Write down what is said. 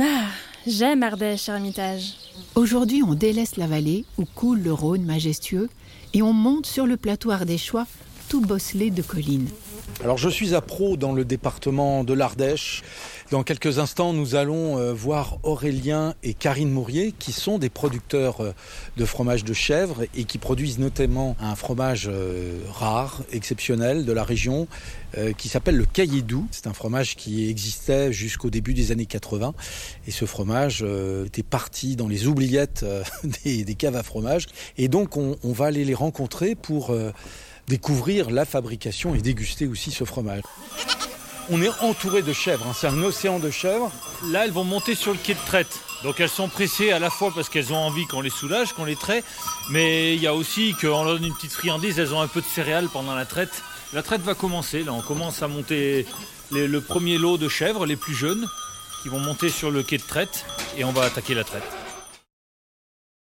Ah, j'aime Ardèche, Ermitage. Aujourd'hui, on délaisse la vallée où coule le Rhône majestueux et on monte sur le plateau ardéchois tout bosselé de collines. Alors je suis à Pro dans le département de l'Ardèche. Dans quelques instants, nous allons euh, voir Aurélien et Karine Mourier qui sont des producteurs euh, de fromage de chèvre et qui produisent notamment un fromage euh, rare, exceptionnel de la région qui s'appelle le Cailledou. C'est un fromage qui existait jusqu'au début des années 80 et ce fromage était parti dans les oubliettes des, caves à fromage et donc on, on va aller les rencontrer pour découvrir la fabrication et déguster aussi ce fromage. On est entouré de chèvres, hein. c'est un océan de chèvres. Là, elles vont monter sur le quai de traite. Donc elles sont pressées à la fois parce qu'elles ont envie qu'on les soulage, qu'on les traite, mais il y a aussi qu'on leur donne une petite friandise, elles ont un peu de céréales pendant la traite. La traite va commencer, là on commence à monter le premier lot de chèvres, les plus jeunes, qui vont monter sur le quai de traite et on va attaquer la traite.